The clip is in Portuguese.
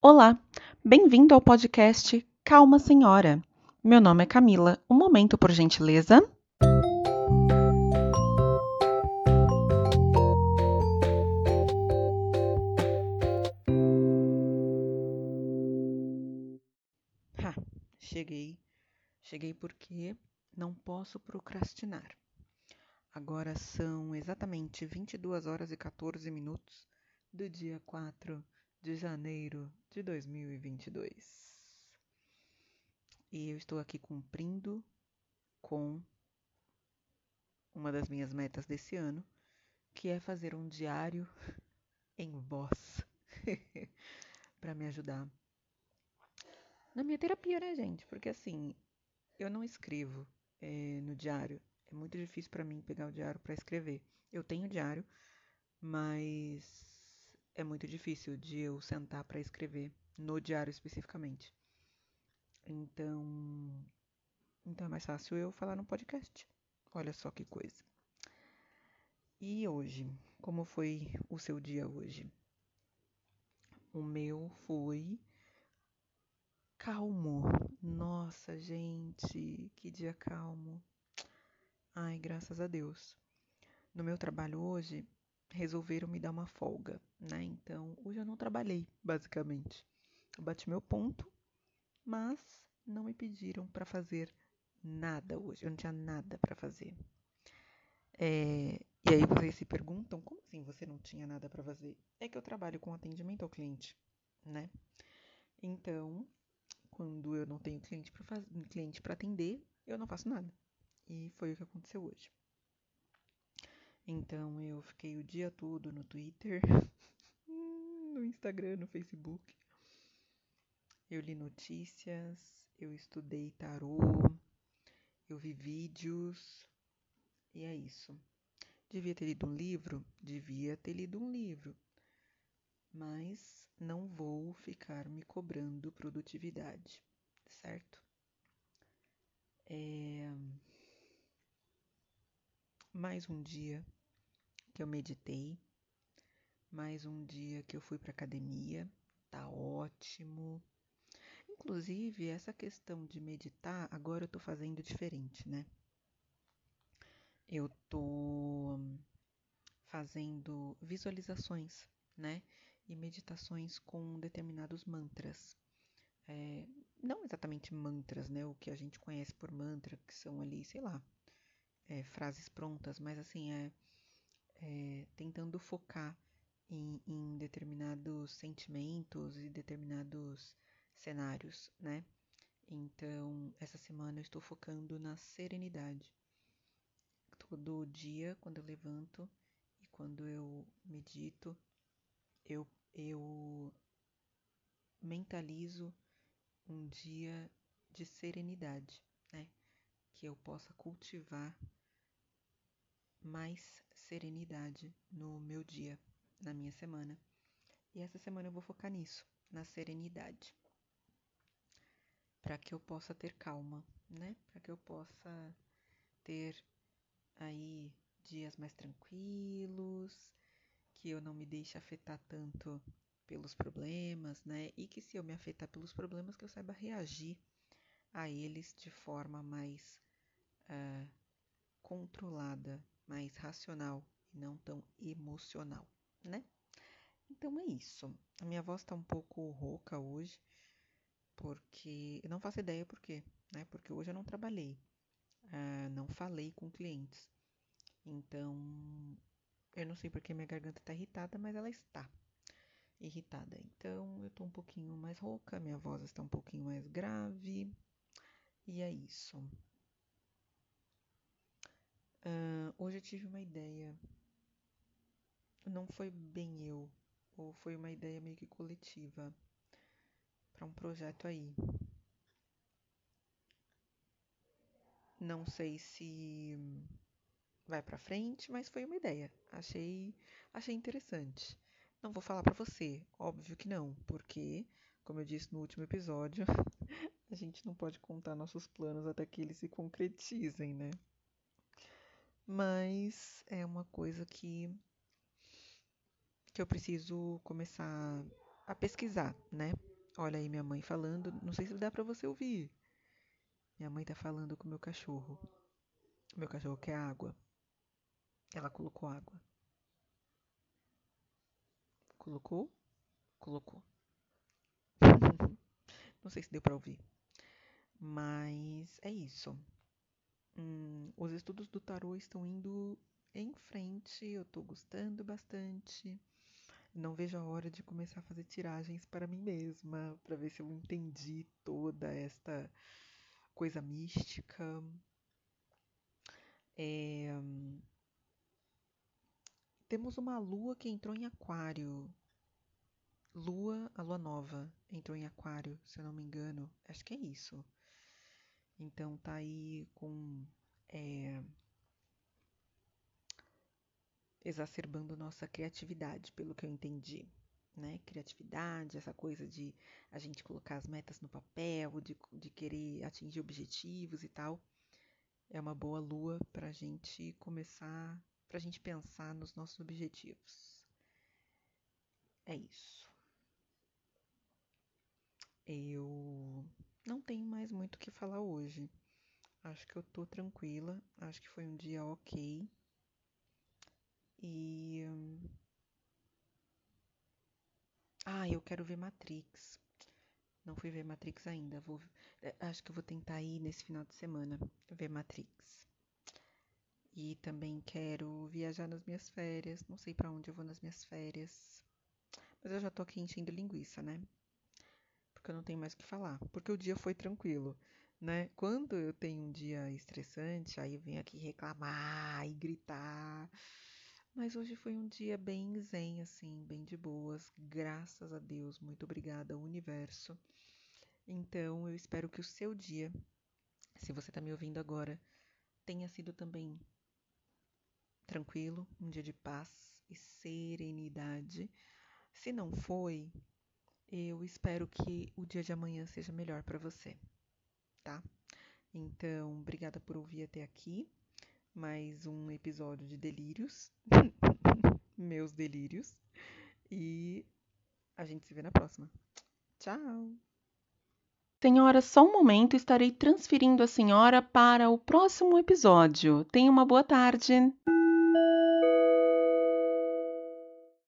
Olá, bem-vindo ao podcast Calma Senhora. Meu nome é Camila. Um momento, por gentileza. Ha, cheguei. Cheguei porque não posso procrastinar. Agora são exatamente 22 horas e 14 minutos do dia 4 de janeiro de 2022. E eu estou aqui cumprindo com uma das minhas metas desse ano, que é fazer um diário em voz para me ajudar na minha terapia, né, gente? Porque assim, eu não escrevo é, no diário. É muito difícil para mim pegar o diário para escrever. Eu tenho diário, mas é muito difícil de eu sentar para escrever no diário especificamente. Então, então é mais fácil eu falar no podcast. Olha só que coisa. E hoje, como foi o seu dia hoje? O meu foi calmo. Nossa, gente, que dia calmo. Ai, graças a Deus. No meu trabalho hoje, resolveram me dar uma folga, né? Então, hoje eu não trabalhei, basicamente. Eu bati meu ponto, mas não me pediram para fazer nada hoje. Eu não tinha nada para fazer. É, e aí vocês se perguntam, como assim você não tinha nada para fazer? É que eu trabalho com atendimento ao cliente, né? Então, quando eu não tenho cliente para atender, eu não faço nada. E foi o que aconteceu hoje. Então eu fiquei o dia todo no Twitter, no Instagram, no Facebook. Eu li notícias, eu estudei tarô, eu vi vídeos e é isso. Devia ter lido um livro? Devia ter lido um livro. Mas não vou ficar me cobrando produtividade, certo? É... Mais um dia que eu meditei, mais um dia que eu fui para academia, tá ótimo. Inclusive, essa questão de meditar, agora eu tô fazendo diferente, né? Eu tô fazendo visualizações, né? E meditações com determinados mantras. É, não exatamente mantras, né? O que a gente conhece por mantra, que são ali, sei lá, é, frases prontas, mas assim, é é, tentando focar em, em determinados sentimentos e determinados cenários, né? Então, essa semana eu estou focando na serenidade. Todo dia, quando eu levanto e quando eu medito, eu, eu mentalizo um dia de serenidade, né? Que eu possa cultivar mais serenidade no meu dia, na minha semana. E essa semana eu vou focar nisso, na serenidade. Para que eu possa ter calma, né? Para que eu possa ter aí dias mais tranquilos, que eu não me deixe afetar tanto pelos problemas, né? E que se eu me afetar pelos problemas, que eu saiba reagir a eles de forma mais uh, controlada, mais racional e não tão emocional, né? Então é isso. A minha voz tá um pouco rouca hoje, porque eu não faço ideia por quê, né? Porque hoje eu não trabalhei, uh, não falei com clientes. Então, eu não sei porque minha garganta tá irritada, mas ela está irritada. Então, eu tô um pouquinho mais rouca, minha voz está um pouquinho mais grave. E é isso. Uh, hoje eu tive uma ideia. Não foi bem eu, ou foi uma ideia meio que coletiva para um projeto aí. Não sei se vai para frente, mas foi uma ideia. Achei, achei interessante. Não vou falar para você, óbvio que não, porque, como eu disse no último episódio, a gente não pode contar nossos planos até que eles se concretizem, né? Mas é uma coisa que que eu preciso começar a pesquisar, né? Olha aí minha mãe falando, não sei se dá para você ouvir. Minha mãe tá falando com meu cachorro. Meu cachorro quer água. Ela colocou água. Colocou? Colocou. Não sei se deu para ouvir. Mas é isso. Hum, os estudos do tarô estão indo em frente. Eu tô gostando bastante. Não vejo a hora de começar a fazer tiragens para mim mesma, para ver se eu entendi toda esta coisa mística. É... Temos uma lua que entrou em Aquário. Lua, a lua nova, entrou em Aquário, se eu não me engano. Acho que é isso. Então tá aí com. É, exacerbando nossa criatividade, pelo que eu entendi. Né? Criatividade, essa coisa de a gente colocar as metas no papel, de, de querer atingir objetivos e tal. É uma boa lua para a gente começar para a gente pensar nos nossos objetivos. É isso. Eu não tenho mais muito o que falar hoje. Acho que eu tô tranquila. Acho que foi um dia ok. E. Ah, eu quero ver Matrix. Não fui ver Matrix ainda. Vou... É, acho que eu vou tentar ir nesse final de semana ver Matrix. E também quero viajar nas minhas férias. Não sei para onde eu vou nas minhas férias. Mas eu já tô aqui enchendo linguiça, né? Porque eu não tenho mais o que falar. Porque o dia foi tranquilo, né? Quando eu tenho um dia estressante, aí eu venho aqui reclamar e gritar. Mas hoje foi um dia bem zen, assim, bem de boas. Graças a Deus. Muito obrigada, universo. Então, eu espero que o seu dia, se você está me ouvindo agora, tenha sido também tranquilo, um dia de paz e serenidade. Se não foi, eu espero que o dia de amanhã seja melhor para você, tá? Então, obrigada por ouvir até aqui. Mais um episódio de delírios, meus delírios. E a gente se vê na próxima. Tchau! Senhora, só um momento, estarei transferindo a senhora para o próximo episódio. Tenha uma boa tarde.